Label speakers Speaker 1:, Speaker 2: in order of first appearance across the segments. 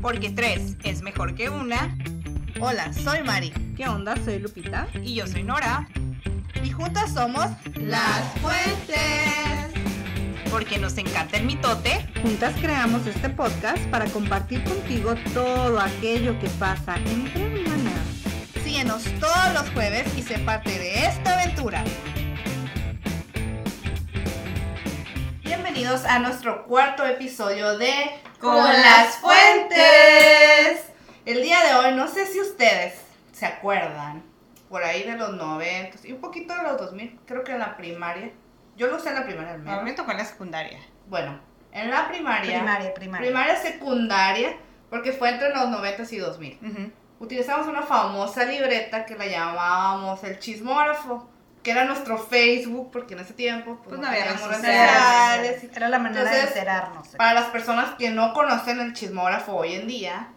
Speaker 1: Porque tres es mejor que una.
Speaker 2: Hola, soy Mari.
Speaker 3: ¿Qué onda? Soy Lupita.
Speaker 1: Y yo soy Nora.
Speaker 2: Y juntas somos
Speaker 1: Las Fuentes. Porque nos encanta el mitote.
Speaker 3: Juntas creamos este podcast para compartir contigo todo aquello que pasa entre hermanas.
Speaker 2: Síguenos todos los jueves y sé parte de esta aventura. Bienvenidos a nuestro cuarto episodio de
Speaker 1: Con las Fuentes.
Speaker 2: El día de hoy, no sé si ustedes se acuerdan, por ahí de los 90 y un poquito de los 2000, creo que en la primaria. Yo lo usé en la primaria al
Speaker 1: A
Speaker 2: menos.
Speaker 1: mí me tocó en la secundaria.
Speaker 2: Bueno, en la primaria.
Speaker 3: Primaria, primaria.
Speaker 2: Primaria secundaria, porque fue entre los 90 y 2000.
Speaker 1: Ujú.
Speaker 2: Utilizamos una famosa libreta que la llamábamos el chismógrafo, que era nuestro Facebook, porque en ese tiempo pues,
Speaker 1: Pues
Speaker 2: no,
Speaker 1: había
Speaker 2: teníamos
Speaker 1: redes.
Speaker 3: Era la manera
Speaker 2: Entonces,
Speaker 3: de enterarnos.
Speaker 2: Para las personas que no conocen el chismógrafo hoy en día,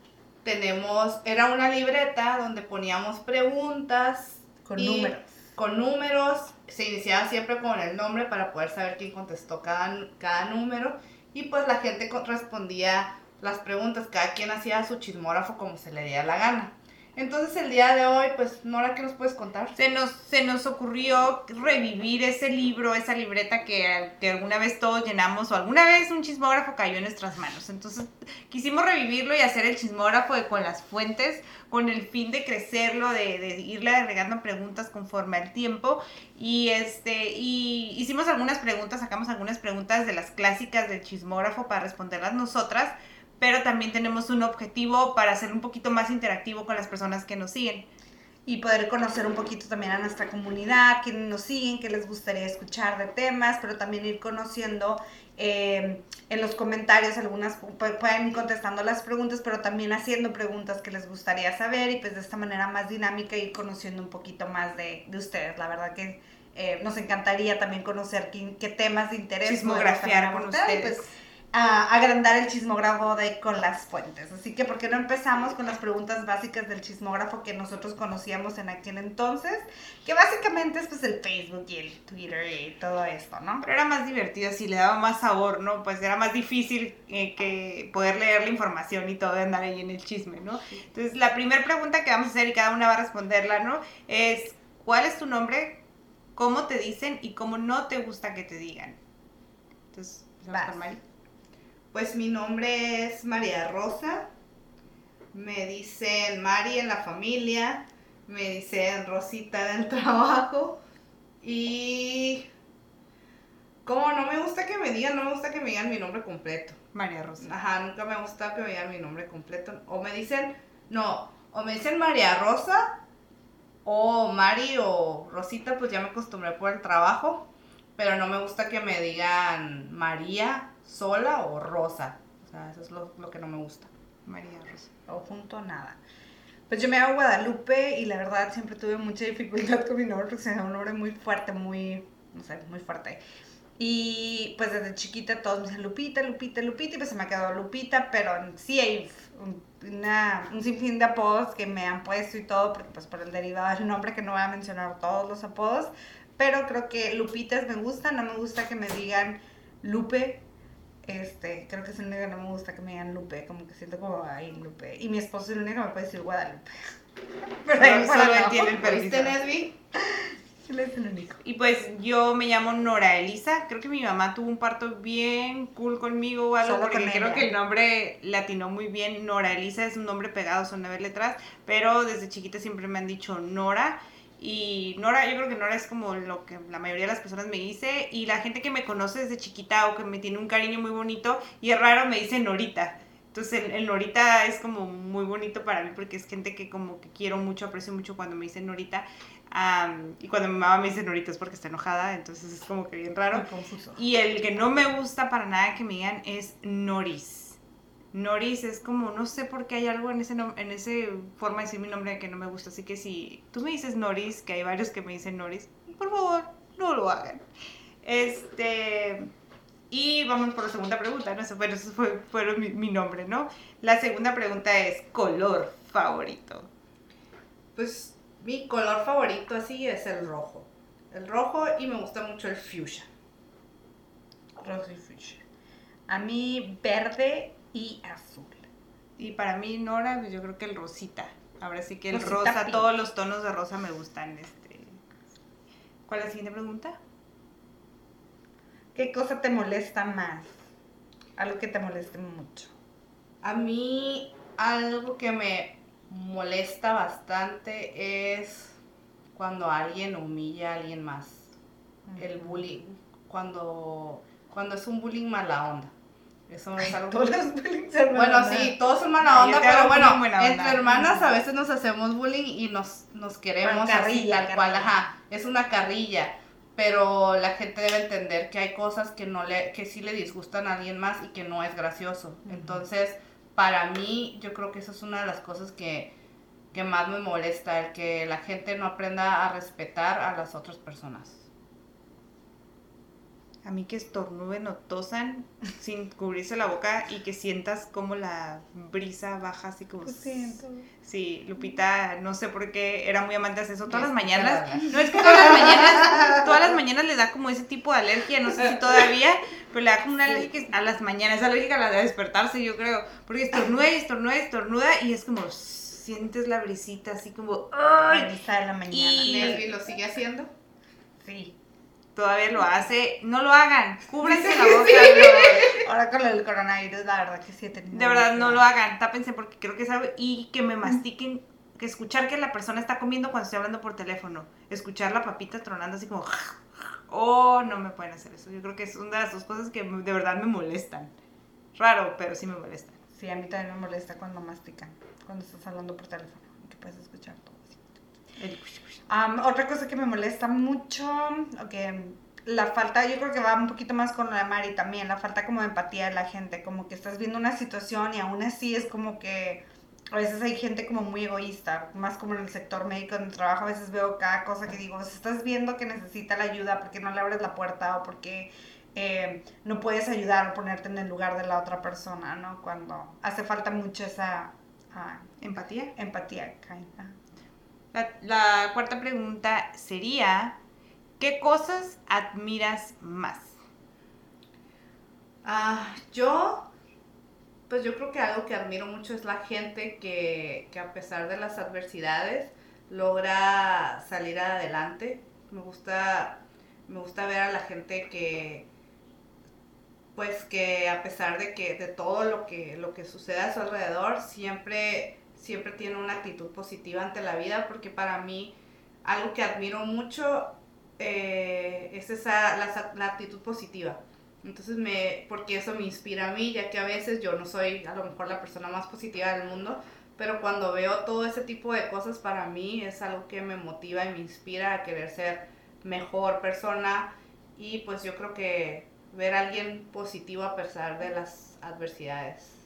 Speaker 2: tenemos, era una libreta donde poníamos preguntas
Speaker 3: Con
Speaker 2: y-
Speaker 3: números.
Speaker 2: Con números, se iniciaba siempre con el nombre para poder saber quién contestó cada, cada número y pues la gente respondía las preguntas, cada quien hacía su chismógrafo como se le diera la gana. Entonces el día de hoy, pues Nora, ¿qué nos puedes contar?
Speaker 1: Se nos, se nos ocurrió revivir ese libro, esa libreta que, que alguna vez todos llenamos o alguna vez un chismógrafo cayó en nuestras manos. Entonces quisimos revivirlo y hacer el chismógrafo con las fuentes con el fin de crecerlo, de, de irle agregando preguntas conforme al tiempo. Y, este, y hicimos algunas preguntas, sacamos algunas preguntas de las clásicas del chismógrafo para responderlas nosotras. Pero también tenemos un objetivo para hacer un poquito más interactivo con las personas que nos siguen.
Speaker 3: Y poder conocer un poquito también a nuestra comunidad, quienes nos siguen, qué les gustaría escuchar de temas, pero también ir conociendo eh, en los comentarios algunas, pu- pueden ir contestando las preguntas, pero también haciendo preguntas que les gustaría saber y pues de esta manera más dinámica ir conociendo un poquito más de, de ustedes. La verdad que eh, nos encantaría también conocer qué, qué temas de interés.
Speaker 1: Chismografiar con
Speaker 3: abordar y,
Speaker 1: ustedes.
Speaker 3: pues, a agrandar el chismógrafo de con las fuentes. Así que, ¿por qué no empezamos con las preguntas básicas del chismógrafo que nosotros conocíamos en aquel entonces? Que básicamente es pues el Facebook y el Twitter y todo esto, ¿no?
Speaker 1: Pero era más divertido, así le daba más sabor, ¿no? Pues era más difícil eh, que poder leer la información y todo de andar ahí en el chisme, ¿no? Entonces, la primera pregunta que vamos a hacer y cada una va a responderla, ¿no? Es, ¿cuál es tu nombre? ¿Cómo te dicen? Y cómo no te gusta que te digan. Entonces, empezamos con Mari.
Speaker 2: Pues mi nombre es María Rosa. Me dicen Mari en la familia. Me dicen Rosita en el trabajo. Y. Como no me gusta que me digan, no me gusta que me digan mi nombre completo.
Speaker 1: María Rosa.
Speaker 2: Ajá, nunca me gusta que me digan mi nombre completo. O me dicen, no, o me dicen María Rosa, o Mari o Rosita, pues ya me acostumbré por el trabajo. Pero no me gusta que me digan María sola o Rosa. O sea, eso es lo, lo que no me gusta.
Speaker 1: María Rosa.
Speaker 3: O junto nada. Pues yo me llamo Guadalupe y la verdad siempre tuve mucha dificultad con mi nombre porque se me un nombre muy fuerte, muy, no sé, muy fuerte. Y pues desde chiquita todos me dicen Lupita, Lupita, Lupita y pues se me ha quedado Lupita, pero sí hay un, una- un sinfín de apodos que me han puesto y todo, porque pues por el derivado del nombre que no voy a mencionar todos los apodos, pero creo que Lupitas me gusta, no me gusta que me digan Lupe, este, creo que es el único que no me gusta que me digan Lupe, como que siento como, ay, Lupe. Y mi esposo es el único que me puede decir Guadalupe. Pero ahí
Speaker 1: Solo él tiene el
Speaker 2: ¿Viste,
Speaker 1: permiso.
Speaker 2: Nesby?
Speaker 3: Él es el único.
Speaker 1: Y pues yo me llamo Nora Elisa. Creo que mi mamá tuvo un parto bien cool conmigo o algo,
Speaker 3: Solo
Speaker 1: porque
Speaker 3: con
Speaker 1: creo
Speaker 3: ella.
Speaker 1: que el nombre latinó muy bien. Nora Elisa es un nombre pegado, son nueve letras, pero desde chiquita siempre me han dicho Nora. Y Nora, yo creo que Nora es como lo que la mayoría de las personas me dice. Y la gente que me conoce desde chiquita o que me tiene un cariño muy bonito y es raro me dice Norita. Entonces el, el Norita es como muy bonito para mí porque es gente que como que quiero mucho, aprecio mucho cuando me dicen Norita. Am, y cuando mi mamá me dice Norita es porque está enojada, entonces es como que bien raro.
Speaker 3: Muy confuso.
Speaker 1: Y el que no me gusta para nada que me digan es Noris. Noris es como, no sé por qué hay algo en ese en ese forma de decir mi nombre que no me gusta. Así que si tú me dices Noris, que hay varios que me dicen Noris, por favor, no lo hagan. Este. Y vamos por la segunda pregunta, ¿no? Eso, bueno, eso fue, fue mi, mi nombre, ¿no? La segunda pregunta es color favorito.
Speaker 2: Pues mi color favorito así es el rojo. El rojo y me gusta mucho el fuchsia.
Speaker 3: Rosa y fuchsia. A mí verde y azul.
Speaker 1: Y para mí, Nora, pues yo creo que el rosita. Ahora sí que el
Speaker 3: Rosita
Speaker 1: rosa,
Speaker 3: pink.
Speaker 1: todos los tonos de rosa me gustan. Este. ¿Cuál es la siguiente pregunta?
Speaker 3: ¿Qué cosa te molesta más? Algo que te moleste mucho.
Speaker 2: A mí algo que me molesta bastante es cuando alguien humilla a alguien más. El bullying. Cuando, cuando es un bullying mala onda. Eso es algo
Speaker 3: Todos los bullying son
Speaker 2: Bueno, sí, todos son mala onda, pero bueno,
Speaker 1: onda.
Speaker 2: entre hermanas a veces nos hacemos bullying y nos, nos queremos
Speaker 3: Bueno,
Speaker 2: así,
Speaker 3: carrilla,
Speaker 2: tal cual,
Speaker 3: carrilla.
Speaker 2: ajá, es una carrilla, pero la gente debe entender que hay cosas que no le, que sí le disgustan a alguien más y que no es gracioso, entonces, para mí, yo creo que esa es una de las cosas que, que más me molesta, el que la gente no aprenda a respetar a las otras personas.
Speaker 1: A mí que estornuden o tosan sin cubrirse la boca y que sientas como la brisa baja así como...
Speaker 3: Lo siento.
Speaker 1: Sí, Lupita, no sé por qué era muy amante de eso. Todas las mañanas, no es que todas las mañanas, todas las mañanas le da como ese tipo de alergia, no sé si todavía, pero le da como una alergia a las mañanas, es alérgica a la de despertarse, yo creo, porque estornuda y estornuda y estornuda y es como sientes la brisita así como ¡ay!
Speaker 3: Brisa de la mañana.
Speaker 1: Y-
Speaker 2: Leslie lo sigue haciendo.
Speaker 3: Sí.
Speaker 1: Todavía lo hace, no lo hagan, cúbranse la boca.
Speaker 3: Ahora con el coronavirus, la verdad que sí he tenido.
Speaker 1: De verdad, no lo hagan, tápense porque creo que es algo. Y que me mastiquen, que escuchar que la persona está comiendo cuando estoy hablando por teléfono. Escuchar la papita tronando así como. Oh, no me pueden hacer eso. Yo creo que es una de las dos cosas que de verdad me molestan. Raro, pero sí me molestan.
Speaker 3: Sí, a mí también me molesta cuando mastican, cuando estás hablando por teléfono, que puedes escuchar todo así.
Speaker 1: El-
Speaker 3: Am, otra cosa que me molesta mucho, ok, la falta, yo creo que va un poquito más con la Mari también, la falta como de empatía de la gente, como que estás viendo una situación y aún así es como que a veces hay gente como muy egoísta, más como en el sector médico en el trabajo, a veces veo cada cosa que digo, si estás viendo que necesita la ayuda, porque no le abres la puerta o porque eh, no puedes ayudar o ponerte en el lugar de la otra persona, ¿no? Cuando hace falta mucho esa ah,
Speaker 1: ¿Empatía?
Speaker 3: empatía, kinda.
Speaker 1: La, cuarta pregunta sería: ¿Qué cosas admiras más?
Speaker 2: Ah, yo, pues yo creo que algo que admiro mucho es la gente que, que a pesar de las adversidades logra salir adelante. Me gusta, me gusta ver a la gente que, pues que a pesar de que de todo lo que lo que sucede a su alrededor siempre siempre tiene una actitud positiva ante la vida porque para mí algo que admiro mucho eh, es esa la, la actitud positiva entonces me porque eso me inspira a mí ya que a veces yo no soy a lo mejor la persona más positiva del mundo pero cuando veo todo ese tipo de cosas para mí es algo que me motiva y me inspira a querer ser mejor persona y pues yo creo que ver a alguien positivo a pesar de las adversidades.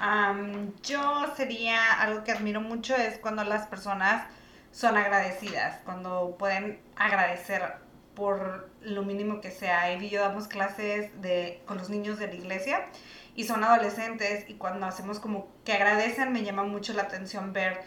Speaker 3: Am, yo sería algo que admiro mucho es cuando las personas son agradecidas, cuando pueden agradecer por lo mínimo que sea. Y yo damos clases de, con los niños de la iglesia y son adolescentes y cuando hacemos como que agradecen me llama mucho la atención ver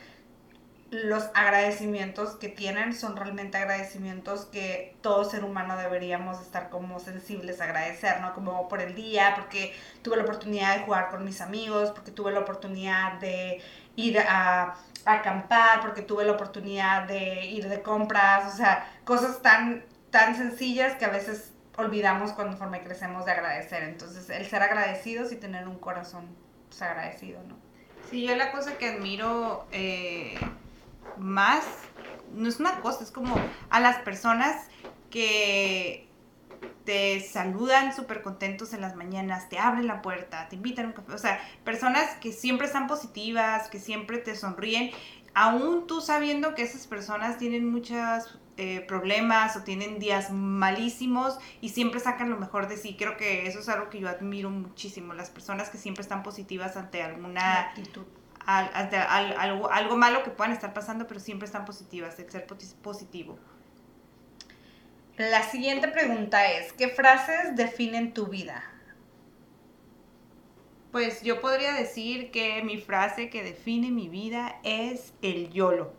Speaker 3: los agradecimientos que tienen son realmente agradecimientos que todo ser humano deberíamos estar como sensibles a agradecer, ¿no? Como por el día, porque tuve la oportunidad de jugar con mis amigos, porque tuve la oportunidad de ir a, acampar, porque tuve la oportunidad de ir de compras, o sea, cosas tan, tan sencillas que a veces olvidamos conforme crecemos de agradecer. Entonces, el ser agradecidos y tener un corazón pues, agradecido, ¿no?
Speaker 1: Sí, yo la cosa que admiro eh, más, no es una cosa, es como a las personas que te saludan súper contentos en las mañanas, te abren la puerta, te invitan a un café, o sea, personas que siempre están positivas, que siempre te sonríen, aún tú sabiendo que esas personas tienen muchos problemas o tienen días malísimos y siempre sacan lo mejor de sí. Creo que eso es algo que yo admiro muchísimo, las personas que siempre están positivas ante alguna
Speaker 3: actitud.
Speaker 1: Al- ante al- algo, algo malo que puedan estar pasando, pero siempre están positivas, el ser positivo.
Speaker 3: La siguiente pregunta es, ¿qué frases definen tu vida?
Speaker 1: Pues yo podría decir que mi frase que define mi vida es el YOLO.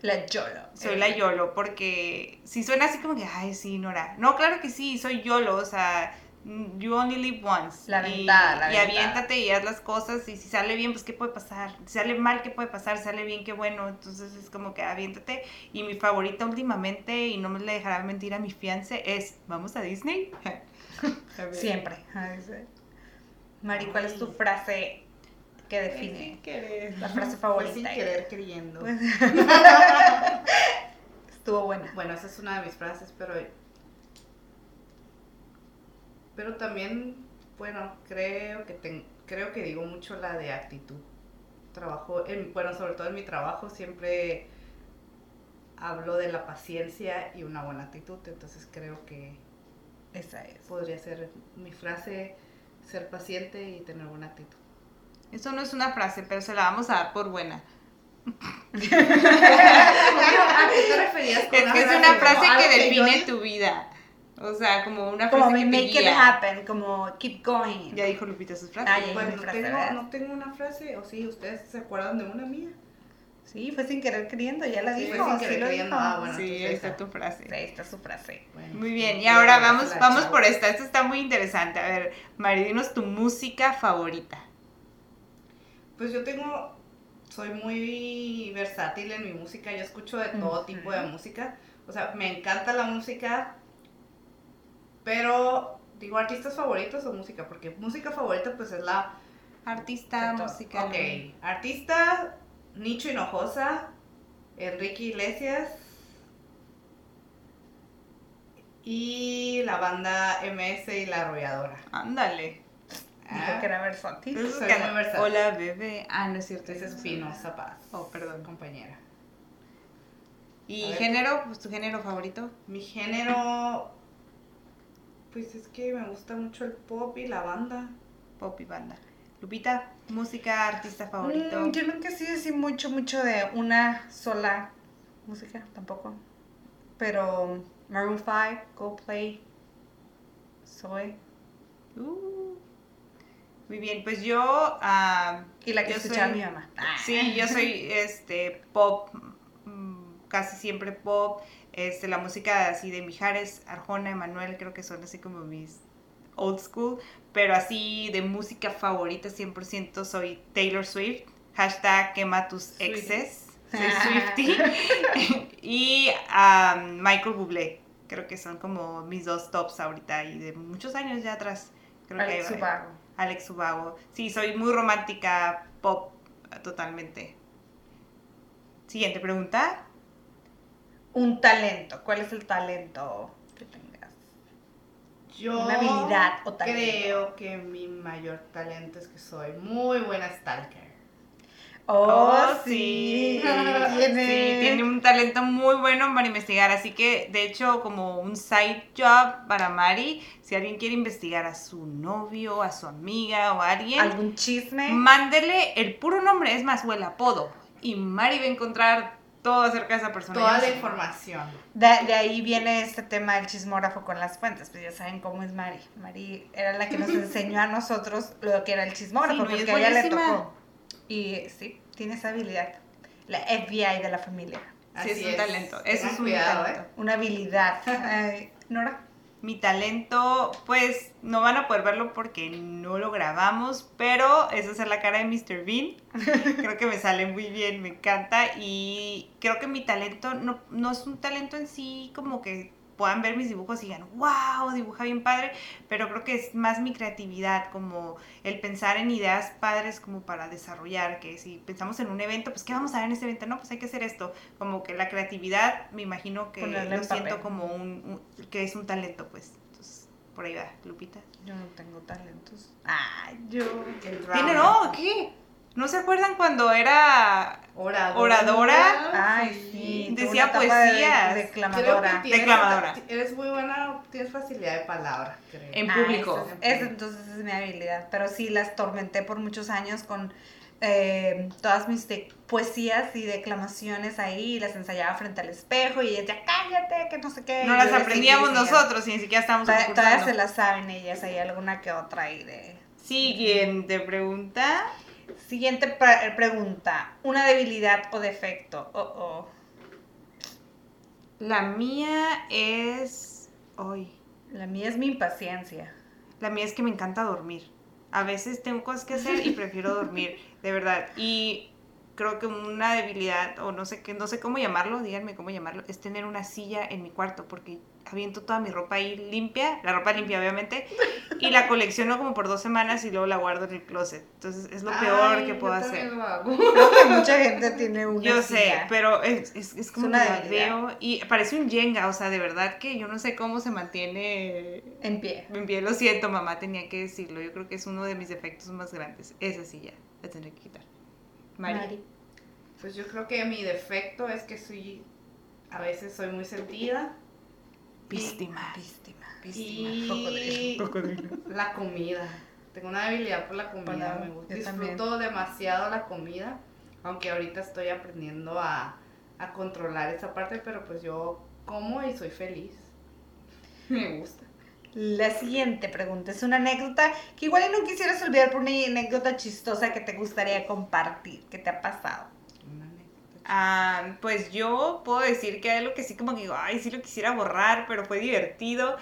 Speaker 3: La YOLO.
Speaker 1: Soy
Speaker 3: Eh,
Speaker 1: la YOLO, porque si suena así como que, ay, sí, Nora. No, claro que sí, soy YOLO, o sea, You only live once.
Speaker 3: La
Speaker 1: Y-
Speaker 3: ventada, la
Speaker 1: Y,
Speaker 3: ventada.
Speaker 1: aviéntate y haz las cosas. Y si sale bien, pues ¿qué puede pasar? Si sale mal, ¿qué puede pasar? Si sale bien, qué bueno. Entonces es como que aviéntate. Y mi favorita últimamente, y no me le dejará mentir a mi fiance, es ¿vamos a Disney? A ver.
Speaker 3: Siempre. Mari, ¿cuál es tu frase que
Speaker 2: Sin
Speaker 3: define
Speaker 2: querer.
Speaker 3: la frase
Speaker 2: Fue
Speaker 3: favorita?
Speaker 2: sin querer queriendo.
Speaker 3: Pues- Estuvo buena.
Speaker 2: Bueno, esa es una de mis frases, pero. Pero también, bueno, creo que ten- creo que digo mucho la de actitud. Trabajo, en, bueno, sobre todo en mi trabajo siempre hablo de la paciencia y una buena actitud, entonces creo que
Speaker 3: Esa es.
Speaker 2: podría ser mi frase, ser paciente y tener buena actitud.
Speaker 1: Eso no es una frase, pero se la vamos a dar por buena.
Speaker 2: ¿A qué te referías con
Speaker 1: Es que es una frase que
Speaker 2: yo
Speaker 1: define tu vida. O sea, como una
Speaker 3: Como
Speaker 1: frase que te
Speaker 3: make it
Speaker 1: guía.
Speaker 3: happen, como keep going.
Speaker 1: Ya dijo Lupita sus frases.
Speaker 3: Ah, ya.
Speaker 2: Pues no
Speaker 3: frase,
Speaker 2: tengo, no tengo una frase, o sí, ¿ustedes se acuerdan de una mía?
Speaker 3: Sí, fue sin querer queriendo, ya la
Speaker 2: Sí,
Speaker 3: dijo.
Speaker 2: fue sin
Speaker 3: sí
Speaker 2: querer
Speaker 3: lo
Speaker 2: queriendo. Ah, bueno.
Speaker 1: sí, ahí está tu frase.
Speaker 3: Sí, ahí está su frase.
Speaker 2: Bueno,
Speaker 1: Muy bien, y ahora vamos, vamos por esta. Esta está muy interesante. A ver, Mari, dinos tu música favorita.
Speaker 2: Pues yo tengo, soy muy versátil en mi música, yo escucho de todo
Speaker 3: Ujú.
Speaker 2: tipo de música, o sea, me encanta la música, pero digo artistas favoritos o música, porque música favorita pues es la,
Speaker 1: Artista, música.
Speaker 2: ok, artista, Nicho Hinojosa, Enrique Iglesias y la banda MS y la arrolladora.
Speaker 1: Ándale.
Speaker 3: Dijo
Speaker 2: Ah,
Speaker 3: que era versátil.
Speaker 1: Hola, bebé. Ah, no es cierto.
Speaker 2: Esa es Espinosa Paz.
Speaker 1: Oh, perdón.
Speaker 2: Compañera.
Speaker 1: ¿Y género? Pues tu género favorito.
Speaker 2: Mi género, pues es que me gusta mucho el pop y la banda.
Speaker 1: Pop y banda. Lupita, música, artista favorito.
Speaker 3: Mm, yo nunca sido así mucho, mucho de una sola música, tampoco. Pero Maroon 5, Coldplay, Soy.
Speaker 1: Uh. Muy bien, pues yo. ah,
Speaker 3: Y la que escuchaba mi mamá.
Speaker 1: Sí, yo soy este pop, mm, casi siempre pop. Este, la música así de Mijares, Arjona, Emanuel, creo que son así como mis old school. Pero así de música favorita 100% soy Taylor Swift. Hashtag quema tus exes. Soy Swiftie. y ah, Michael Bublé. Creo que son como mis dos tops ahorita y de muchos años ya atrás. Creo que
Speaker 3: Alex
Speaker 1: ahí va.
Speaker 3: Ubago.
Speaker 1: Alex Ubago. Sí, soy muy romántica, pop, totalmente. Siguiente pregunta.
Speaker 3: Un talento. ¿Cuál es el talento que tengas?
Speaker 2: Yo
Speaker 3: Una habilidad o talento.
Speaker 2: creo que mi mayor talento es que soy muy buena stalker.
Speaker 3: Oh, sí. Tiene.
Speaker 1: Sí, tiene un talento muy bueno para investigar. Así que, de hecho, como un side job para Mari, si alguien quiere investigar a su novio, a su amiga o a alguien,
Speaker 3: ¿Algún chisme?
Speaker 1: mándele el puro nombre, es más, o el apodo. Y Mari va a encontrar todo acerca de esa persona.
Speaker 2: Toda la información.
Speaker 3: De, de ahí viene este tema del chismógrafo con las fuentes, pues ya saben cómo es Mari. Mari era la que nos enseñó a nosotros lo que era el chismógrafo,
Speaker 1: Sí, no, y
Speaker 3: porque a ella le tocó. Y sí, tiene esa habilidad. La FBI de la familia.
Speaker 1: Sí, es
Speaker 2: Así
Speaker 1: un talento. Eso es un
Speaker 2: cuidado,
Speaker 1: talento.
Speaker 2: ¿eh?
Speaker 3: Una habilidad. Ay, Nora.
Speaker 1: Mi talento, pues no van a poder verlo porque no lo grabamos, pero es hacer la cara de Mr. Bean. creo que me sale muy bien, me encanta. Y creo que mi talento no, no es un talento en sí como que puedan ver mis dibujos y digan, wow, dibuja bien padre, pero creo que es más mi creatividad, como el pensar en ideas padres como para desarrollar, que si pensamos en un evento, pues ¿qué vamos a ver en ese evento? No, pues hay que hacer esto, como que la creatividad, me imagino que
Speaker 3: Ponerle
Speaker 1: lo
Speaker 3: en
Speaker 1: siento
Speaker 3: papel.
Speaker 1: como un, un- que es un talento, pues. Entonces, por ahí va, Lupita.
Speaker 3: Yo no tengo talentos. Ay, yo.
Speaker 2: El.
Speaker 1: ¿Tiene no? ¿Qué? ¿No se acuerdan cuando era
Speaker 2: Oradora.
Speaker 1: Oradora.
Speaker 3: Ay, sí.
Speaker 1: Decía
Speaker 3: de-
Speaker 1: poesías.
Speaker 3: Declamadora.
Speaker 2: tienes,
Speaker 1: Declamadora.
Speaker 2: Eres muy buena, tienes facilidad de palabra, creo.
Speaker 1: En
Speaker 3: Ah,
Speaker 1: público.
Speaker 3: esa es- esa entonces es mi habilidad. Pero sí, las tormenté por muchos años con eh, todas mis de- poesías y declamaciones ahí. y Las ensayaba frente al espejo y ella decía, cállate, que no sé qué.
Speaker 1: no
Speaker 3: y
Speaker 1: las aprendíamos nosotros y ni siquiera estábamos
Speaker 3: Todas, todas se las saben ellas, hay alguna que otra ahí de...
Speaker 1: Siguiente pregunta.
Speaker 3: Siguiente pre- pregunta. ¿Una debilidad o defecto? Oh, oh.
Speaker 1: La mía es... Hoy.
Speaker 3: La mía es mi impaciencia.
Speaker 1: La mía es que me encanta dormir. A veces tengo cosas que hacer y prefiero dormir, de verdad. Y creo que una debilidad, o no sé qué, no sé cómo llamarlo, díganme cómo llamarlo, es tener una silla en mi cuarto, porque aviento toda mi ropa ahí limpia, la ropa limpia obviamente, y la colecciono como por dos semanas y luego la guardo en el closet. Entonces es lo peor
Speaker 2: Ay,
Speaker 1: que
Speaker 2: yo
Speaker 1: puedo
Speaker 2: también
Speaker 1: hacer.
Speaker 2: lo hago.
Speaker 3: Creo que mucha gente tiene una
Speaker 1: Yo sé,
Speaker 3: silla.
Speaker 1: pero es, es, es como
Speaker 3: una
Speaker 1: que veo y parece un Jenga, o sea, de verdad que yo no sé cómo se mantiene
Speaker 3: En pie.
Speaker 1: en pie. Lo siento, mamá, tenía que decirlo. Yo creo que es uno de mis defectos más grandes. Esa silla, la tendré que quitar. Mari.
Speaker 3: Mari.
Speaker 2: Pues yo creo que mi defecto es que soy, a veces soy muy sentida.
Speaker 1: Víctima.
Speaker 3: Víctima.
Speaker 2: Y
Speaker 3: Cocodrilo.
Speaker 2: la comida. Tengo una debilidad por la comida. Me gusta.
Speaker 3: también.
Speaker 2: Disfruto demasiado la comida. Aunque ahorita estoy aprendiendo a, a controlar esa parte, pero pues yo como y soy feliz. Me gusta.
Speaker 3: La siguiente pregunta es una anécdota que igual no quisieras olvidar por una anécdota chistosa que te gustaría compartir, que te ha pasado.
Speaker 1: Ah, pues yo puedo decir que hay algo que sí como que digo, ay, sí lo quisiera borrar, pero fue divertido.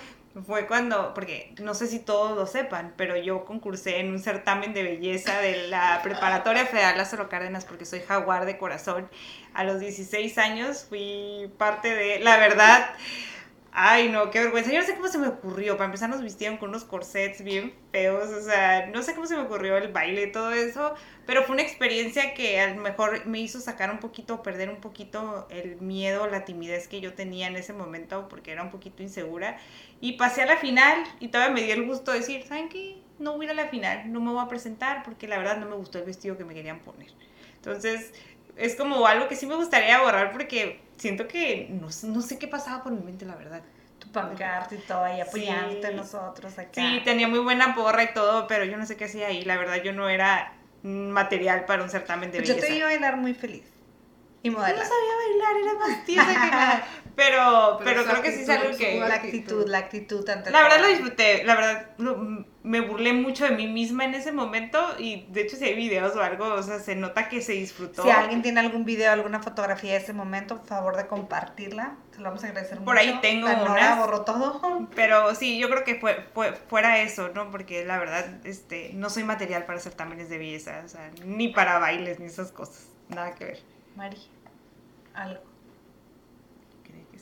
Speaker 1: Fue cuando, porque no sé si todos lo sepan, pero yo concursé en un certamen de belleza de la Preparatoria Federal Lázaro Cárdenas porque soy jaguar de corazón. A los 16 años fui parte de, la verdad, ay no, qué vergüenza. Yo no sé cómo se me ocurrió. Para empezar nos vistieron con unos corsets bien feos, o sea, no sé cómo se me ocurrió el baile y todo eso, pero fue una experiencia que a lo mejor me hizo sacar un poquito, perder un poquito el miedo, la timidez que yo tenía en ese momento porque era un poquito insegura. Y pasé a la final y todavía me dio el gusto de decir, ¿saben qué? No voy a ir a la final, no me voy a presentar porque la verdad no me gustó el vestido que me querían poner. Entonces, es como algo que sí me gustaría borrar porque siento que no, sé- no sé qué pasaba por mi mente, la verdad.
Speaker 3: Tu pancarta y todo ahí apoyándote
Speaker 1: Sí.
Speaker 3: nosotros acá.
Speaker 1: Sí, tenía muy buena porra y todo, pero yo no sé qué hacía ahí. La verdad, yo no era material para un certamen de
Speaker 3: Pues yo
Speaker 1: belleza.
Speaker 3: te iba a bailar muy feliz. Y
Speaker 1: No
Speaker 3: modelar.
Speaker 1: sabía bailar, era más tiesa que nada. Pero,
Speaker 2: Pero
Speaker 1: creo que sí es algo que...
Speaker 3: La
Speaker 2: actitud.
Speaker 3: la actitud ante
Speaker 1: La verdad lo disfruté, la verdad lo- me burlé mucho de mí misma en ese momento y de hecho si hay videos o algo, o sea, se nota que se disfrutó.
Speaker 3: Si alguien tiene algún video, alguna fotografía de ese momento, por favor de compartirla. Se lo vamos a agradecer
Speaker 1: Por
Speaker 3: mucho.
Speaker 1: ahí tengo
Speaker 3: La Nora
Speaker 1: unas.
Speaker 3: borró todo.
Speaker 1: Pero sí, yo creo que fue, fue fuera eso, ¿no? Porque la verdad, este, no soy material para certámenes de belleza, o sea, ni para bailes, ni esas cosas, nada que ver.
Speaker 3: Mari, algo.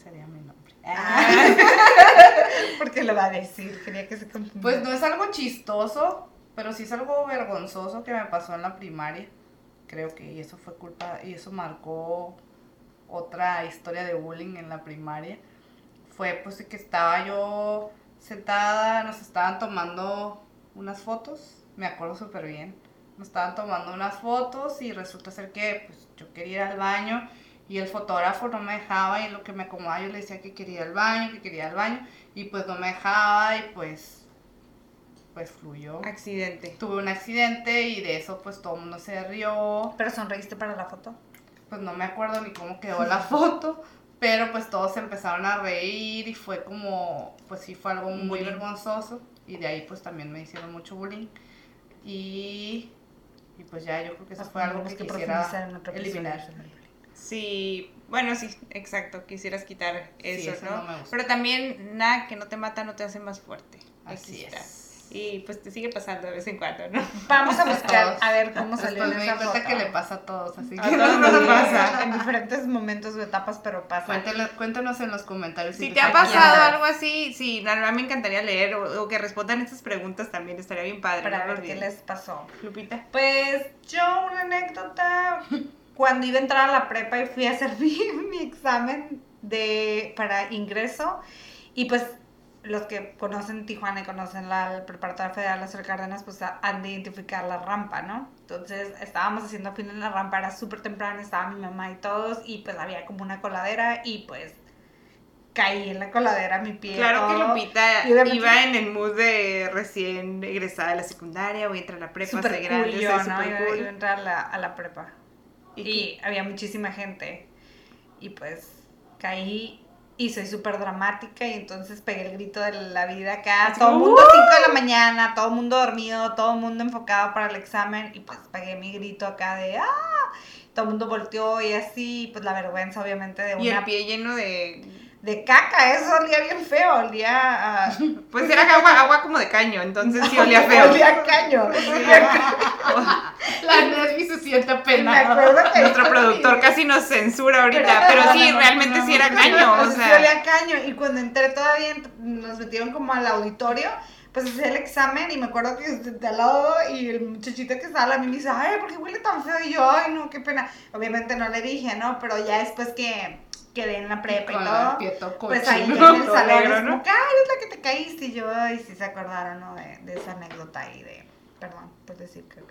Speaker 2: Sería mi nombre.
Speaker 3: Ah. Porque lo va a decir, quería que se confundieran.
Speaker 2: Pues no es algo chistoso, pero sí es algo vergonzoso que me pasó en la primaria. Creo que y eso fue culpa, y eso marcó otra historia de bullying en la primaria. Fue pues que estaba yo sentada, nos estaban tomando unas fotos, me acuerdo súper bien. Nos estaban tomando unas fotos y resulta ser que pues yo quería ir al baño y el fotógrafo no me dejaba y lo que me acomodaba yo le decía que quería al baño, que quería al baño y pues no me dejaba y pues pues fluyó.
Speaker 1: Accidente.
Speaker 2: Tuve un accidente y de eso pues todo el mundo se rió,
Speaker 3: Pero sonreíste para la foto.
Speaker 2: pues no me acuerdo ni cómo quedó la foto, pero pues todos se empezaron a reír y fue como, pues sí fue algo muy
Speaker 1: Bullying.
Speaker 2: vergonzoso y de ahí pues también me hicieron mucho bullying y, y pues ya yo creo que eso fue algo que,
Speaker 3: Tenemos
Speaker 2: quisiera eliminar.
Speaker 1: Sí, bueno, sí, exacto, quisieras quitar eso,
Speaker 2: eso
Speaker 1: ¿no? Pero también nada que no te mata no te hace más fuerte.
Speaker 2: Así es.
Speaker 1: Y pues te sigue pasando de vez en cuando, ¿no?
Speaker 3: Vamos a buscar a ver cómo salió
Speaker 2: Después
Speaker 3: en
Speaker 2: me
Speaker 3: esa foto.
Speaker 2: que le pasa a todos, así
Speaker 1: A
Speaker 2: que
Speaker 1: todos nos pasa.
Speaker 3: En diferentes momentos o etapas, pero pasa.
Speaker 2: Cuéntenle- cuéntanos en los comentarios
Speaker 1: Si
Speaker 2: te
Speaker 1: te ha
Speaker 2: salió.
Speaker 1: pasado algo así, sí, la verdad me encantaría leer o, o que respondan estas preguntas también, estaría bien padre.
Speaker 3: Para
Speaker 1: no
Speaker 3: ver qué les pasó.
Speaker 1: Lupita.
Speaker 3: Pues yo una anécdota cuando iba a entrar a la prepa y fui a hacer mi, mi examen de para ingreso y pues los que conocen Tijuana y conocen la preparatoria federal Lázaro Cárdenas pues han de identificar la rampa, ¿no? Entonces estábamos haciendo fin en la rampa, era súper temprano, estaba mi mamá y todos y pues había como una coladera y pues caí en la coladera, mi pie.
Speaker 1: Claro que
Speaker 3: todo.
Speaker 1: Lupita
Speaker 3: Y obviamente-
Speaker 1: iba en el mood de recién egresada de la secundaria, voy a entrar a la prepa,
Speaker 3: Súper
Speaker 1: soy
Speaker 3: cool
Speaker 1: grande,
Speaker 3: yo,
Speaker 1: soy
Speaker 3: ¿no?
Speaker 1: súper
Speaker 3: Iba,
Speaker 1: cool.
Speaker 3: iba a entrar a la, a la prepa.
Speaker 1: ¿Y
Speaker 3: Y, había muchísima gente. Y pues caí y soy súper dramática y entonces pegué el grito de la vida acá.
Speaker 1: Así
Speaker 3: todo el mundo 5 de la mañana, todo el mundo dormido, todo el mundo enfocado para el examen y pues pegué mi grito acá de ¡ah! Todo el mundo volteó y así, pues la vergüenza obviamente de
Speaker 1: Y el
Speaker 3: una...
Speaker 1: pie lleno de...
Speaker 3: de caca, eso olía bien feo, olía a...
Speaker 1: Pues era agua, agua como de caño, entonces sí olía feo.
Speaker 3: Olía a caño.
Speaker 2: La Nesby se siente
Speaker 3: Me
Speaker 2: penada.
Speaker 3: acuerdo que...
Speaker 1: Nuestro productor casi nos censura ahorita, pero sí, realmente sí era caño, o
Speaker 3: Sí
Speaker 1: sea.
Speaker 3: olía a caño, y cuando entré todavía nos metieron como al auditorio, pues hacía el examen y me acuerdo que de al lado y el muchachito que estaba a mí me dice, ay, ¿por qué huele tan feo? Y yo, ay, no, qué pena. Obviamente no le dije, ¿no? Pero ya después que quedé en la prepa y todo, pues ahí en el salón es
Speaker 1: ¿no?
Speaker 3: como ay, es la que te caíste. Y yo, ay, sí se acordaron, ¿no? De, de esa anécdota ahí de, perdón por decir que...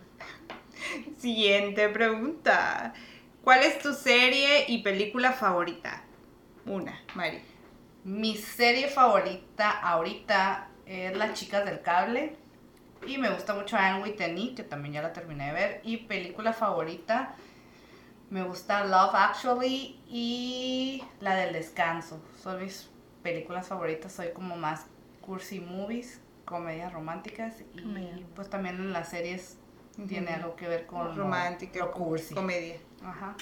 Speaker 1: Siguiente pregunta. ¿Cuál es tu serie y película favorita? Una, Mari.
Speaker 2: Mi serie favorita ahorita es Las chicas del cable. Y me gusta mucho Anne E, que también ya la terminé de ver. Y película favorita, me gusta Love Actually y la del descanso. Son mis películas favoritas. Soy como más cursi movies, comedias románticas. Y
Speaker 3: Comedia.
Speaker 2: pues también en las series tiene algo que ver con
Speaker 1: Romántica,
Speaker 2: lo cursi.
Speaker 1: comedia.
Speaker 2: Ajá.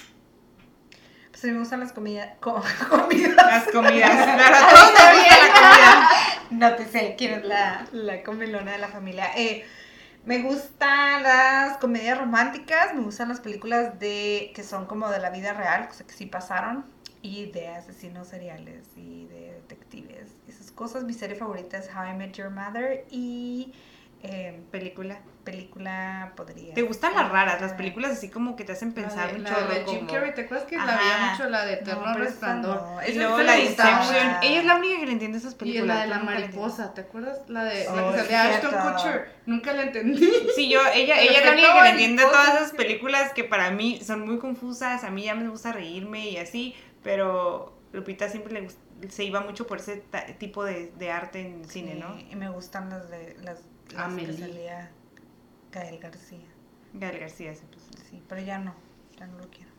Speaker 3: Pues a mí me gustan las comidas, co- comidas.
Speaker 1: Las comidas. Claro, a todos nos gusta la comida.
Speaker 3: No te sé quién es la, la comilona de la familia. Eh, me gustan las comedias románticas, me gustan las películas de que son como de la vida real, que sí pasaron, y de asesinos seriales y de detectives, esas cosas. Mi serie favorita es How I Met Your Mother y eh,
Speaker 1: Película.
Speaker 3: película podría.
Speaker 1: ¿Te gustan las raras? Las películas así como que te hacen pensar un
Speaker 2: la de Jim Carrey, ¿te acuerdas que la veía mucho? La de
Speaker 3: No,
Speaker 2: Resplandor.
Speaker 3: no.
Speaker 1: Y luego la. Inception. Ella es la única que le entiende esas
Speaker 2: Y
Speaker 1: películas.
Speaker 2: la de la mariposa, ¿te acuerdas? La de
Speaker 3: Oh,
Speaker 2: la que
Speaker 3: es
Speaker 2: salía Ashton. Kutcher. Nunca la entendí.
Speaker 1: Sí, yo, ella,
Speaker 2: El
Speaker 1: ella es la única que le entiende todas esas películas que para mí son muy confusas. A mí ya me gusta reírme y así, pero Lupita siempre le gust- se iba mucho por ese tipo de, de arte en cine, ¿no?
Speaker 3: Y me gustan las de las
Speaker 2: Amelie.
Speaker 3: que salía Gael García.
Speaker 1: Gael García siempre.
Speaker 3: Sí, pero ya no, ya no lo quiero.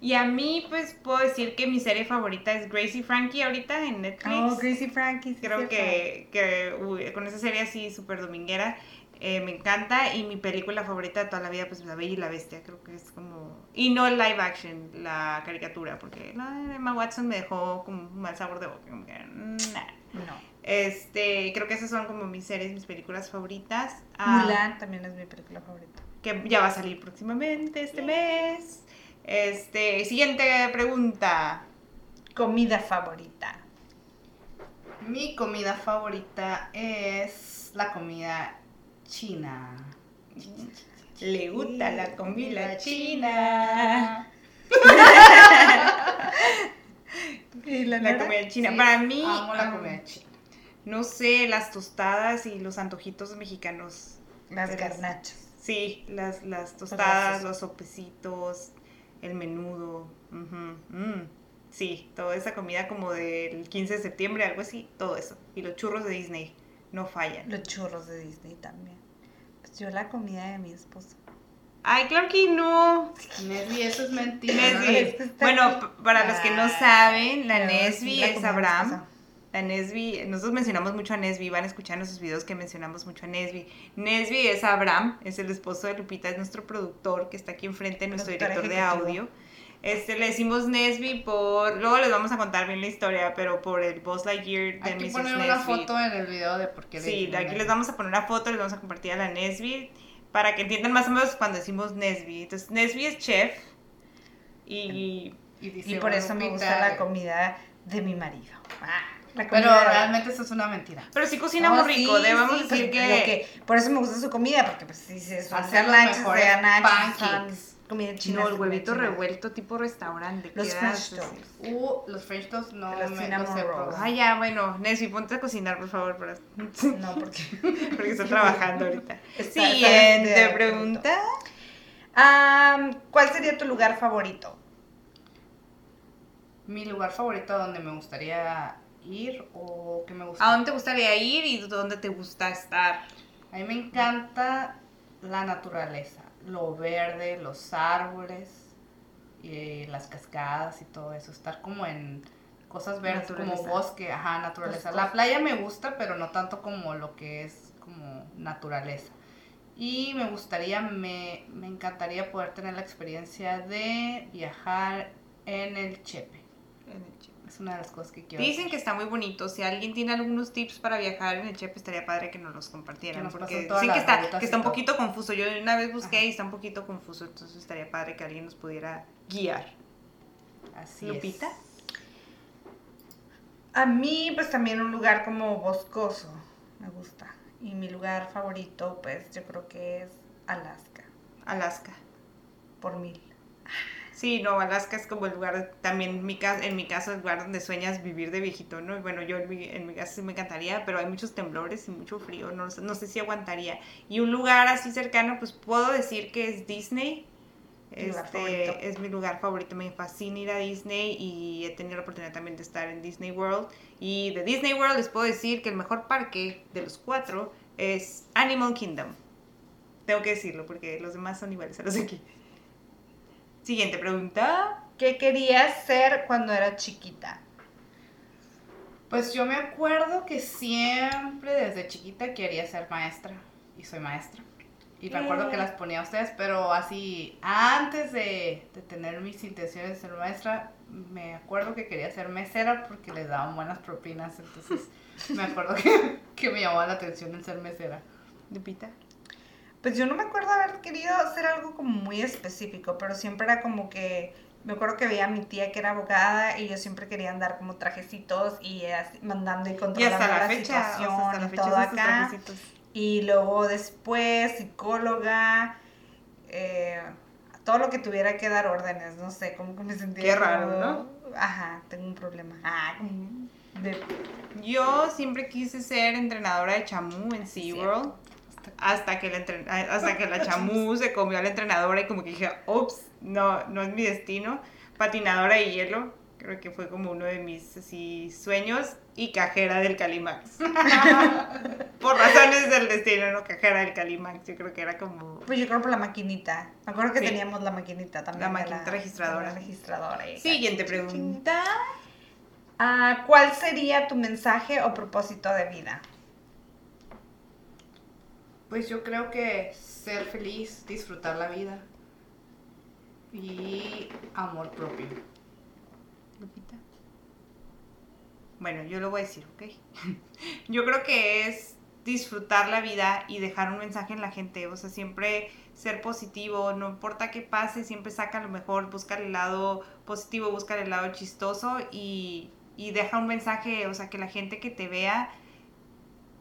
Speaker 1: Y a mí, pues, puedo decir que mi serie favorita es Gracie Frankie ahorita en Netflix.
Speaker 3: Oh, Gracie Frankie. sí,
Speaker 1: Creo que, que uy, con esa serie así súper dominguera eh, me encanta. Y mi película favorita de toda la vida, pues La Bella y la Bestia. Creo que es como. Y no el live action, la caricatura, porque la Emma Watson me dejó como un mal sabor de boca. Como que, nah. Este, creo que esas son como mis series, mis películas favoritas. Ah,
Speaker 3: Mulan también es mi película favorita.
Speaker 1: que ya va a salir próximamente este mes. Este, siguiente pregunta.
Speaker 3: Comida favorita.
Speaker 2: Mi comida favorita es la comida china.
Speaker 1: Le gusta la comida china.
Speaker 3: ¿Y la,
Speaker 1: comida china.
Speaker 2: Sí,
Speaker 1: Para mí,
Speaker 2: Amo la comida china.
Speaker 1: No sé, las tostadas y los antojitos mexicanos.
Speaker 3: Las garnachas.
Speaker 1: Sí, las, las tostadas,
Speaker 3: Gracias.
Speaker 1: los sopecitos, el menudo. ujú, mm. Sí, toda esa comida como del 15 de septiembre, algo así, todo eso. Y los churros de Disney no fallan.
Speaker 3: Los churros de Disney también. Pues yo la comida de mi esposo.
Speaker 1: Ay, claro que no.
Speaker 2: Nesby, eso es mentira.
Speaker 1: Nesby. Bueno, para los que no
Speaker 3: Ah,
Speaker 1: saben, la
Speaker 3: pero
Speaker 1: Nesby
Speaker 3: la
Speaker 1: es Abraham. La Nesby, nosotros mencionamos mucho a Nesby, van a escuchar en nuestros videos que mencionamos mucho a Nesby. Nesby es Abraham, es el esposo de Lupita, es nuestro productor que está aquí enfrente, nuestro director de audio. Este, le decimos Nesby por, luego les vamos a contar bien la historia, pero por el Buzz Lightyear de
Speaker 2: Hay que
Speaker 1: Mrs.
Speaker 2: poner una foto en el video de por qué le
Speaker 1: Sí, aquí les vamos a poner una foto, les vamos a compartir a la Nesby para que entiendan más o menos cuando decimos Nesby. Entonces, Nesby es chef y
Speaker 2: Y, dice,
Speaker 3: Y por
Speaker 2: bueno,
Speaker 3: eso me gusta la comida de mi marido. Ah, la
Speaker 2: Pero realmente eso es una mentira.
Speaker 1: pero sí cocina muy rico,
Speaker 3: sí,
Speaker 1: debemos
Speaker 3: sí,
Speaker 1: decir que,
Speaker 3: Por eso me gusta su comida, porque pues sí, sí, son
Speaker 2: Hace los
Speaker 3: garnachas
Speaker 2: mejores
Speaker 3: de
Speaker 2: pancakes.
Speaker 3: comida china.
Speaker 1: no, el huevito
Speaker 3: china.
Speaker 1: revuelto tipo restaurante.
Speaker 3: Los French toast.
Speaker 2: Uh, los French toast no
Speaker 3: los
Speaker 2: me los he probado.
Speaker 1: Ay, ya, bueno, Nesby, ponte a cocinar, por favor, para-
Speaker 3: No, porque...
Speaker 1: porque está trabajando ahorita.
Speaker 3: Está-
Speaker 1: Siguiente
Speaker 3: está
Speaker 1: pregunta.
Speaker 3: ¿Cuál sería tu lugar favorito?
Speaker 2: Mi lugar favorito donde me gustaría ir o que me gusta.
Speaker 1: ¿A dónde te gustaría ir y dónde te gusta estar?
Speaker 2: A mí me encanta la naturaleza, lo verde, los árboles, y las cascadas y todo eso. Estar como en cosas verdes, como bosque, ajá, naturaleza.
Speaker 3: Los
Speaker 2: La
Speaker 3: cos-
Speaker 2: playa me gusta, pero no tanto como lo que es como naturaleza. Y me gustaría, me, me encantaría poder tener la experiencia de viajar en el Chepe. Es una de las cosas que quiero
Speaker 1: Dicen
Speaker 2: hacer.
Speaker 1: que está muy bonito. Si alguien tiene algunos tips para viajar en el Chepe, estaría padre que nos los
Speaker 2: Que
Speaker 1: compartieran.
Speaker 2: nos
Speaker 1: porque dicen que está, que está un poquito confuso. Yo una vez busqué
Speaker 2: Ajá.
Speaker 1: y está un poquito confuso. Entonces estaría padre que alguien nos pudiera guiar.
Speaker 2: Así
Speaker 1: Lupita.
Speaker 2: es.
Speaker 3: A mí, pues también un lugar como boscoso, me gusta. Y mi lugar favorito, pues yo creo que es Alaska,
Speaker 1: Alaska.
Speaker 3: por mil.
Speaker 1: Sí, no, Alaska es como el lugar, también en mi, ca- en mi caso, el lugar donde sueñas vivir de viejito, ¿no? Y Bueno, yo en mi, en mi caso sí me encantaría, pero hay muchos temblores y mucho frío, no, sé- no sé si aguantaría. Y un lugar así cercano, pues puedo decir que es Disney. Este, es mi lugar favorito, me fascina ir a Disney y he tenido la oportunidad también de estar en Disney World. Y de Disney World les puedo decir que el mejor parque de los cuatro es Animal Kingdom. Tengo que decirlo porque los demás son iguales a los de aquí. Siguiente pregunta.
Speaker 3: ¿Qué querías ser cuando era chiquita?
Speaker 2: Pues yo me acuerdo que siempre desde chiquita quería ser maestra. Y soy maestra. Y me acuerdo que
Speaker 1: Eh.
Speaker 2: las ponía a ustedes, pero así, antes de, de tener mis intenciones de ser maestra, me acuerdo que quería ser mesera porque les daban buenas propinas. Entonces, me acuerdo que, que me llamaba la atención el ser mesera.
Speaker 1: Lupita.
Speaker 3: Pues yo no me acuerdo haber querido hacer algo como muy específico, pero siempre era como que, me acuerdo que veía a mi tía que era abogada y yo siempre quería andar como trajecitos y así, mandando y controlando
Speaker 1: la
Speaker 3: la,
Speaker 1: fecha, o sea,
Speaker 3: situación
Speaker 1: la
Speaker 3: y
Speaker 1: fecha
Speaker 3: todo acá. Y luego después, psicóloga, eh, todo lo que tuviera que dar órdenes, no sé, como que me sentía.
Speaker 1: Qué raro,
Speaker 3: como-
Speaker 1: ¿no?
Speaker 3: Ajá, tengo un problema. Ah, de-
Speaker 1: Yo siempre quise ser entrenadora de chamú en SeaWorld. Hasta que, la hasta que la chamú se comió a la entrenadora y como que dije, ups, no, no es mi destino. Patinadora de hielo, creo que fue como uno de mis así, sueños. Y cajera del Calimax. por razones del destino, no cajera del Calimax. Yo creo que era como...
Speaker 3: Pues yo creo por la maquinita. Me acuerdo que
Speaker 1: Sí.
Speaker 3: teníamos la maquinita también.
Speaker 1: La maquinita registradora.
Speaker 3: la registradora.
Speaker 1: Siguiente pregunta.
Speaker 3: Ah, ¿Cuál sería tu mensaje o propósito de vida?
Speaker 2: Pues yo creo que ser feliz, disfrutar la vida y amor propio.
Speaker 1: Lupita. Bueno, yo lo voy a decir, ¿ok? yo creo que es disfrutar la vida y dejar un mensaje en la gente, o sea, siempre ser positivo, no importa qué pase, siempre saca lo mejor, busca el lado positivo, busca el lado chistoso y, y deja un mensaje, o sea, que la gente que te vea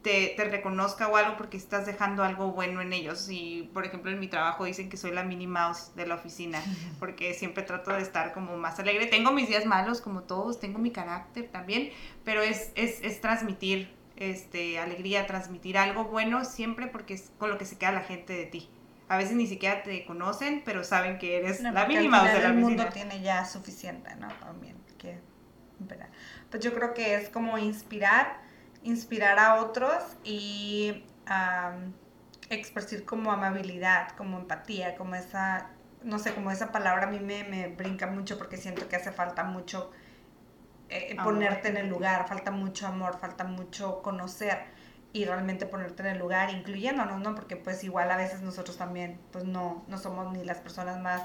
Speaker 1: te, te reconozca o algo porque estás dejando algo bueno en ellos. Y, por ejemplo, en mi trabajo dicen que soy la Minnie Mouse de la oficina, porque siempre trato de estar como más alegre. Tengo mis días malos, como todos, tengo mi carácter también, pero es, es, es transmitir este, alegría, transmitir algo bueno siempre porque es con lo que se queda la gente de ti. A veces ni siquiera te conocen, pero saben que eres
Speaker 3: No,
Speaker 1: la
Speaker 3: final
Speaker 1: de la
Speaker 3: el mundo tiene ya suficiente, ¿no? También que. Pues yo creo que es como inspirar, inspirar a otros y am, expresar como amabilidad, como empatía, como esa, no sé, como esa palabra a mí me, me brinca mucho porque siento que hace falta mucho eh,
Speaker 2: Amor.
Speaker 3: ponerte en el lugar, falta mucho amor, falta mucho conocer y realmente ponerte en el lugar, incluyéndonos, ¿no? Porque pues igual a veces nosotros también, pues no, no somos ni las personas más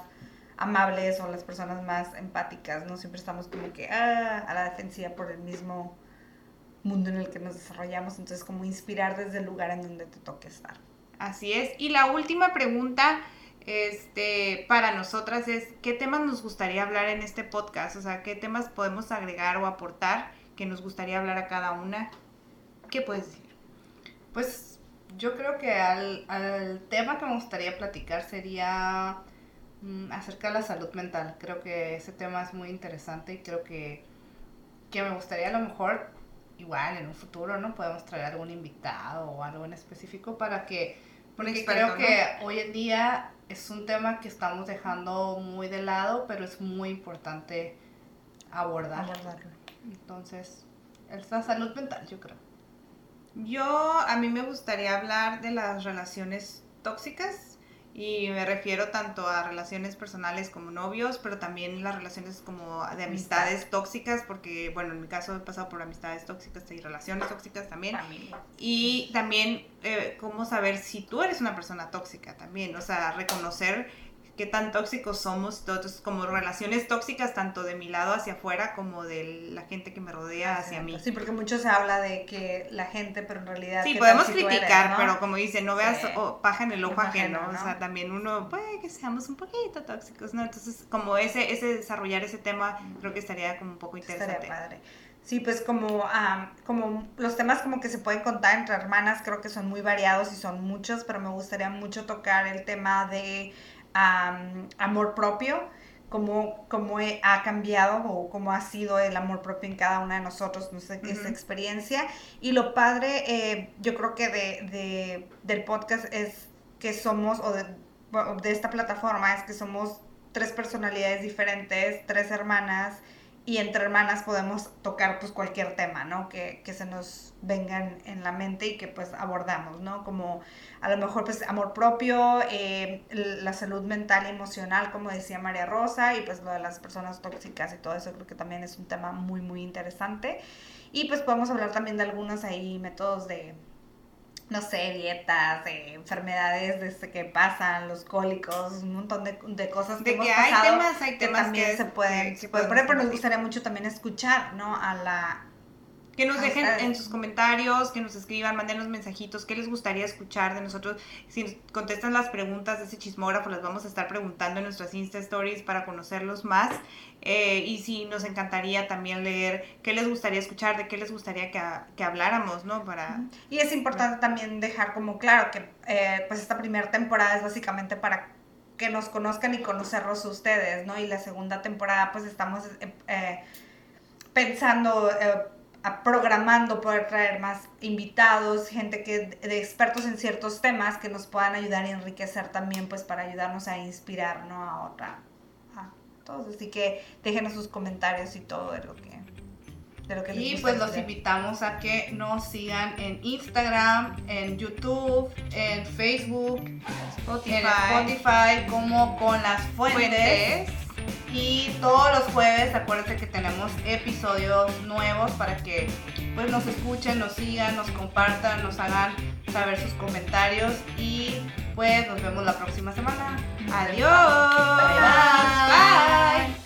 Speaker 3: amables o las personas más empáticas, ¿no? Siempre estamos como que ah, a la defensiva por el mismo mundo en el que nos desarrollamos, entonces como inspirar desde el lugar en donde te toque estar.
Speaker 1: Así es. Y la última pregunta este, para nosotras es, ¿qué temas nos gustaría hablar en este podcast? O sea, ¿qué temas podemos agregar o aportar que nos gustaría hablar a cada una? ¿Qué puedes decir?
Speaker 2: Pues yo creo que al, al tema que me gustaría platicar sería mm, acerca de la salud mental. Creo que ese tema es muy interesante y creo que, que me gustaría a lo mejor, igual en un futuro, ¿no? Podemos traer algún invitado o algo en específico para que, porque
Speaker 1: experto,
Speaker 2: creo que hoy en día es un tema que estamos dejando muy de lado, pero es muy importante abordar.
Speaker 3: Abordarlo.
Speaker 2: Entonces, es la salud mental, yo creo.
Speaker 1: Yo, a mí me gustaría hablar de las relaciones tóxicas y me refiero tanto a relaciones personales como novios, pero también las relaciones como de amistades tóxicas, porque, bueno, en mi caso he pasado por amistades tóxicas y relaciones tóxicas también. Y también eh, cómo saber si tú eres una persona tóxica también, o sea, reconocer qué tan tóxicos somos, entonces como relaciones tóxicas tanto de mi lado hacia afuera como de la gente que me rodea hacia mí.
Speaker 3: Sí, porque mucho se habla de que la gente, pero en realidad...
Speaker 1: Sí,
Speaker 3: ¿qué
Speaker 1: podemos
Speaker 3: eres,
Speaker 1: criticar,
Speaker 3: no?
Speaker 1: pero como dice, no veas
Speaker 3: Sí.
Speaker 1: oh, paja en el ojo ajeno,
Speaker 3: ajeno,
Speaker 1: o
Speaker 3: ¿no?
Speaker 1: sea, también uno puede que seamos un poquito tóxicos, ¿no? Entonces, como ese, ese desarrollar ese tema, creo que estaría como un poco interesante.
Speaker 3: padre. Sí, pues como, am, como los temas como que se pueden contar entre hermanas, creo que son muy variados y son muchos, pero me gustaría mucho tocar el tema de am, amor propio, cómo, cómo he- ha cambiado o cómo ha sido el amor propio en cada una de nosotros, no sé, esa
Speaker 1: Ujú.
Speaker 3: experiencia. Y lo padre, eh, yo creo que de, de- del podcast es que somos, o de, de esta plataforma, es que somos tres personalidades diferentes, tres hermanas, y entre hermanas podemos tocar pues cualquier tema, ¿no? Que, que se nos vengan en la mente y que pues abordamos, ¿no? Como a lo mejor pues amor propio, eh, la salud mental y emocional, como decía María Rosa, y pues lo de las personas tóxicas y todo eso creo que también es un tema muy, muy interesante. Y pues podemos hablar también de algunos ahí métodos de, no sé, dietas, de enfermedades desde que pasan, los cólicos, un montón de, de cosas que
Speaker 1: De
Speaker 3: hemos
Speaker 1: que hay
Speaker 3: pasado
Speaker 1: temas, hay
Speaker 3: que
Speaker 1: temas
Speaker 3: también
Speaker 1: que
Speaker 3: se pueden,
Speaker 1: que-
Speaker 3: se pueden poner, pero nos gustaría mucho también escuchar, ¿no? A la...
Speaker 1: Que nos
Speaker 3: a
Speaker 1: dejen
Speaker 3: ustedes.
Speaker 1: en sus comentarios, que nos escriban, mándenos mensajitos, qué les gustaría escuchar de nosotros. Si contestan las preguntas de ese chismógrafo, las vamos a estar preguntando en nuestras Insta Stories para conocerlos más. Eh, y sí, nos encantaría también leer qué les gustaría escuchar, de qué les gustaría que, que habláramos, ¿no? Para...
Speaker 3: Y es importante también dejar como claro que eh, pues esta primera temporada es básicamente para que nos conozcan y conocerlos ustedes, ¿no? Y la segunda temporada pues estamos eh, pensando, programando poder traer más invitados, gente que de expertos en ciertos temas que nos puedan ayudar y enriquecer también pues para ayudarnos a inspirar, ¿no? A otra, a todos. Así que déjenos sus comentarios y todo de lo que... De lo que les
Speaker 2: Y pues los invitamos a que nos sigan en Instagram, en YouTube, en Facebook,
Speaker 1: Spotify,
Speaker 2: en Spotify, como con las fuentes.
Speaker 1: fuentes.
Speaker 2: Y todos los jueves, acuérdense que tenemos episodios nuevos para que pues, nos escuchen, nos sigan, nos compartan, nos hagan saber sus comentarios. Y pues nos vemos la próxima semana.
Speaker 1: Adiós. Bye. bye.